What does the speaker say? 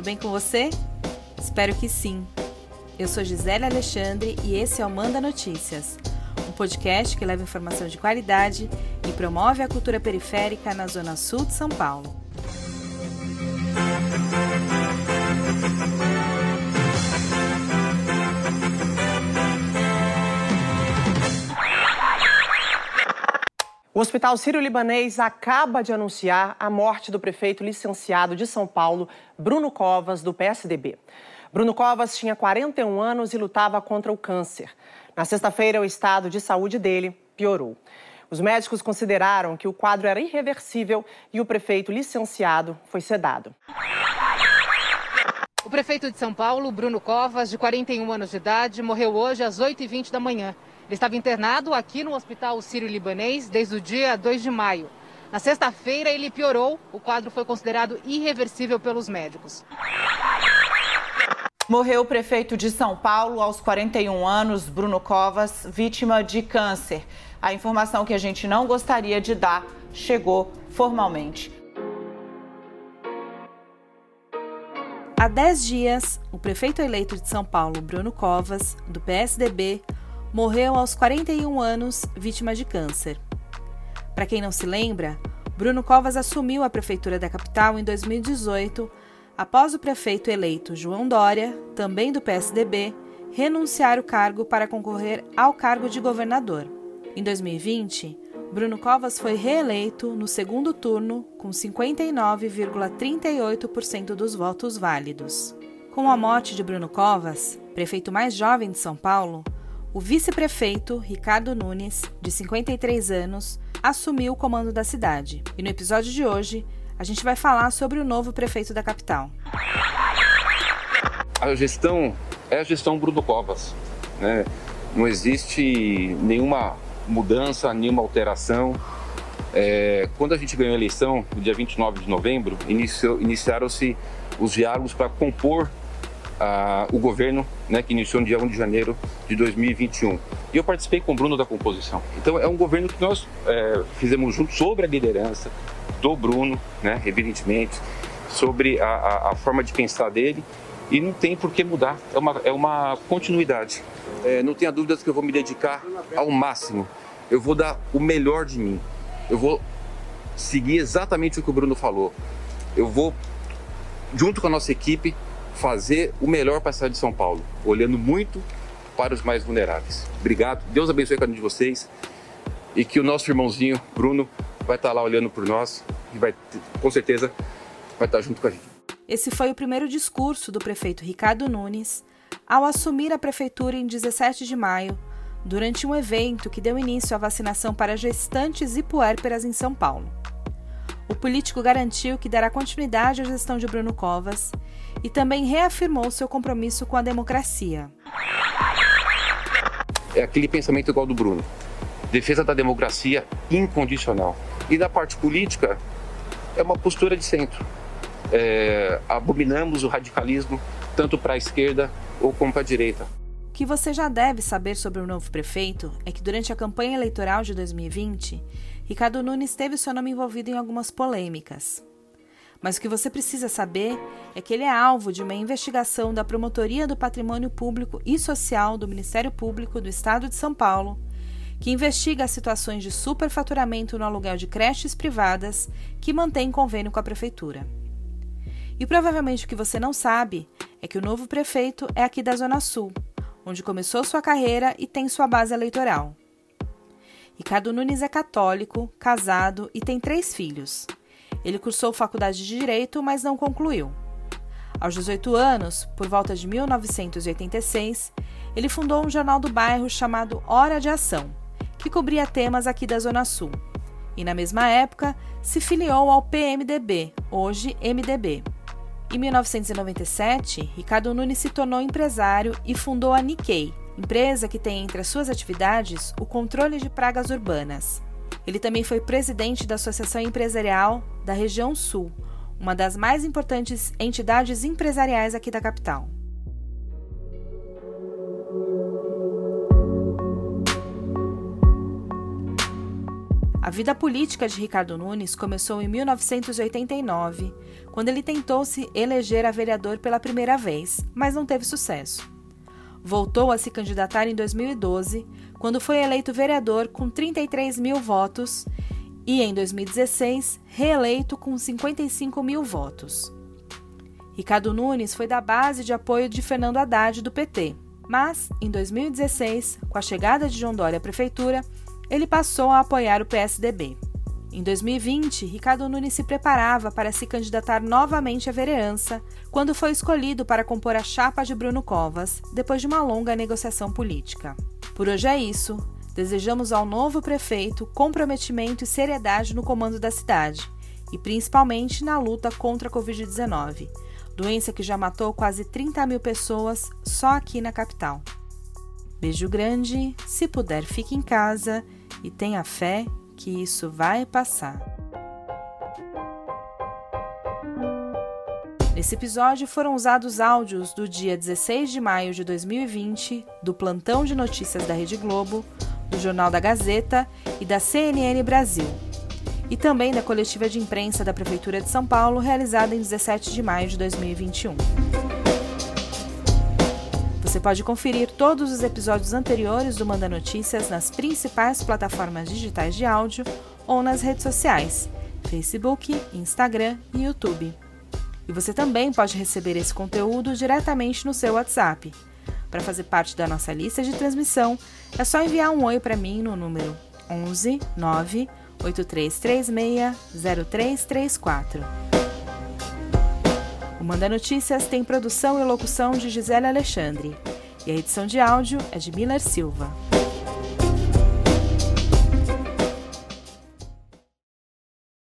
tudo bem com você? Espero que sim. Eu sou Gisele Alexandre e esse é o Manda Notícias, um podcast que leva informação de qualidade e promove a cultura periférica na Zona Sul de São Paulo. O Hospital Sírio-Libanês acaba de anunciar a morte do prefeito licenciado de São Paulo, Bruno Covas, do PSDB. Bruno Covas tinha 41 anos e lutava contra o câncer. Na sexta-feira, o estado de saúde dele piorou. Os médicos consideraram que o quadro era irreversível e o prefeito licenciado foi sedado. O prefeito de São Paulo, Bruno Covas, de 41 anos de idade, morreu hoje às 8h20 da manhã. Ele estava internado aqui no Hospital Sírio-Libanês desde o dia 2 de maio. Na sexta-feira, ele piorou. O quadro foi considerado irreversível pelos médicos. Morreu o prefeito de São Paulo aos 41 anos, Bruno Covas, vítima de câncer. A informação que a gente não gostaria de dar chegou formalmente. Há 10 dias, o prefeito eleito de São Paulo, Bruno Covas, do PSDB, morreu aos 41 anos, vítima de câncer. Para quem não se lembra, Bruno Covas assumiu a prefeitura da capital em 2018, após o prefeito eleito João Dória, também do PSDB, renunciar o cargo para concorrer ao cargo de governador. Em 2020, Bruno Covas foi reeleito no segundo turno com 59,38% dos votos válidos. Com a morte de Bruno Covas, prefeito mais jovem de São Paulo, o vice-prefeito, Ricardo Nunes, de 53 anos, assumiu o comando da cidade. E no episódio de hoje, a gente vai falar sobre o novo prefeito da capital. A gestão é a gestão Bruno Covas. Né? Não existe nenhuma mudança, nenhuma alteração. É, quando a gente ganhou a eleição, no dia 29 de novembro, iniciaram-se os diálogos para compor o governo né, que iniciou no dia 1 de janeiro de 2021. E eu participei com o Bruno da composição. Então é um governo que nós é, fizemos junto sobre a liderança do Bruno, né, evidentemente, sobre a, a, a, forma de pensar dele e não tem por que mudar, é uma, é uma continuidade. É, não tenha dúvidas que eu vou me dedicar ao máximo, eu vou dar o melhor de mim, eu vou seguir exatamente o que o Bruno falou, eu vou, junto com a nossa equipe, fazer o melhor para a cidade de São Paulo, olhando muito para os mais vulneráveis. Obrigado, Deus abençoe cada um de vocês e que o nosso irmãozinho Bruno vai estar lá olhando por nós e vai, com certeza, vai estar junto com a gente. Esse foi o primeiro discurso do prefeito Ricardo Nunes ao assumir a prefeitura em 17 de maio, durante um evento que deu início à vacinação para gestantes e puérperas em São Paulo. O político garantiu que dará continuidade à gestão de Bruno Covas e também reafirmou seu compromisso com a democracia. É aquele pensamento igual do Bruno. Defesa da democracia incondicional. E da parte política, é uma postura de centro. É, abominamos o radicalismo tanto para a esquerda ou como para a direita. O que você já deve saber sobre o novo prefeito é que durante a campanha eleitoral de 2020, Ricardo Nunes teve seu nome envolvido em algumas polêmicas. Mas o que você precisa saber é que ele é alvo de uma investigação da Promotoria do Patrimônio Público e Social do Ministério Público do Estado de São Paulo, que investiga as situações de superfaturamento no aluguel de creches privadas que mantém convênio com a Prefeitura. E provavelmente o que você não sabe é que o novo prefeito é aqui da Zona Sul, onde começou sua carreira e tem sua base eleitoral. Ricardo Nunes é católico, casado e tem três filhos. Ele cursou faculdade de Direito, mas não concluiu. Aos 18 anos, por volta de 1986, ele fundou um jornal do bairro chamado Hora de Ação, que cobria temas aqui da Zona Sul. E na mesma época, se filiou ao PMDB, hoje MDB. Em 1997, Ricardo Nunes se tornou empresário e fundou a Nikkei, empresa que tem entre as suas atividades o controle de pragas urbanas. Ele também foi presidente da Associação Empresarial da Região Sul, uma das mais importantes entidades empresariais aqui da capital. A vida política de Ricardo Nunes começou em 1989, quando ele tentou se eleger a vereador pela primeira vez, mas não teve sucesso. Voltou a se candidatar em 2012, quando foi eleito vereador com 33 mil votos, e em 2016, reeleito com 55 mil votos. Ricardo Nunes foi da base de apoio de Fernando Haddad do PT, mas, em 2016, com a chegada de João Dória à prefeitura, ele passou a apoiar o PSDB. Em 2020, Ricardo Nunes se preparava para se candidatar novamente à vereança, quando foi escolhido para compor a chapa de Bruno Covas, depois de uma longa negociação política. Por hoje é isso. Desejamos ao novo prefeito comprometimento e seriedade no comando da cidade, e principalmente na luta contra a Covid-19, doença que já matou quase 30 mil pessoas só aqui na capital. Beijo grande, se puder, fique em casa e tenha fé que isso vai passar. Nesse episódio foram usados áudios do dia 16 de maio de 2020, do plantão de notícias da Rede Globo, do Jornal da Gazeta e da CNN Brasil, e também da coletiva de imprensa da Prefeitura de São Paulo, realizada em 17 de maio de 2021. Você pode conferir todos os episódios anteriores do Manda Notícias nas principais plataformas digitais de áudio ou nas redes sociais, Facebook, Instagram e YouTube. E você também pode receber esse conteúdo diretamente no seu WhatsApp. Para fazer parte da nossa lista de transmissão, é só enviar um oi para mim no número 11 9 8336 0334. O Manda Notícias tem produção e locução de Gisele Alexandre. E a edição de áudio é de Miller Silva.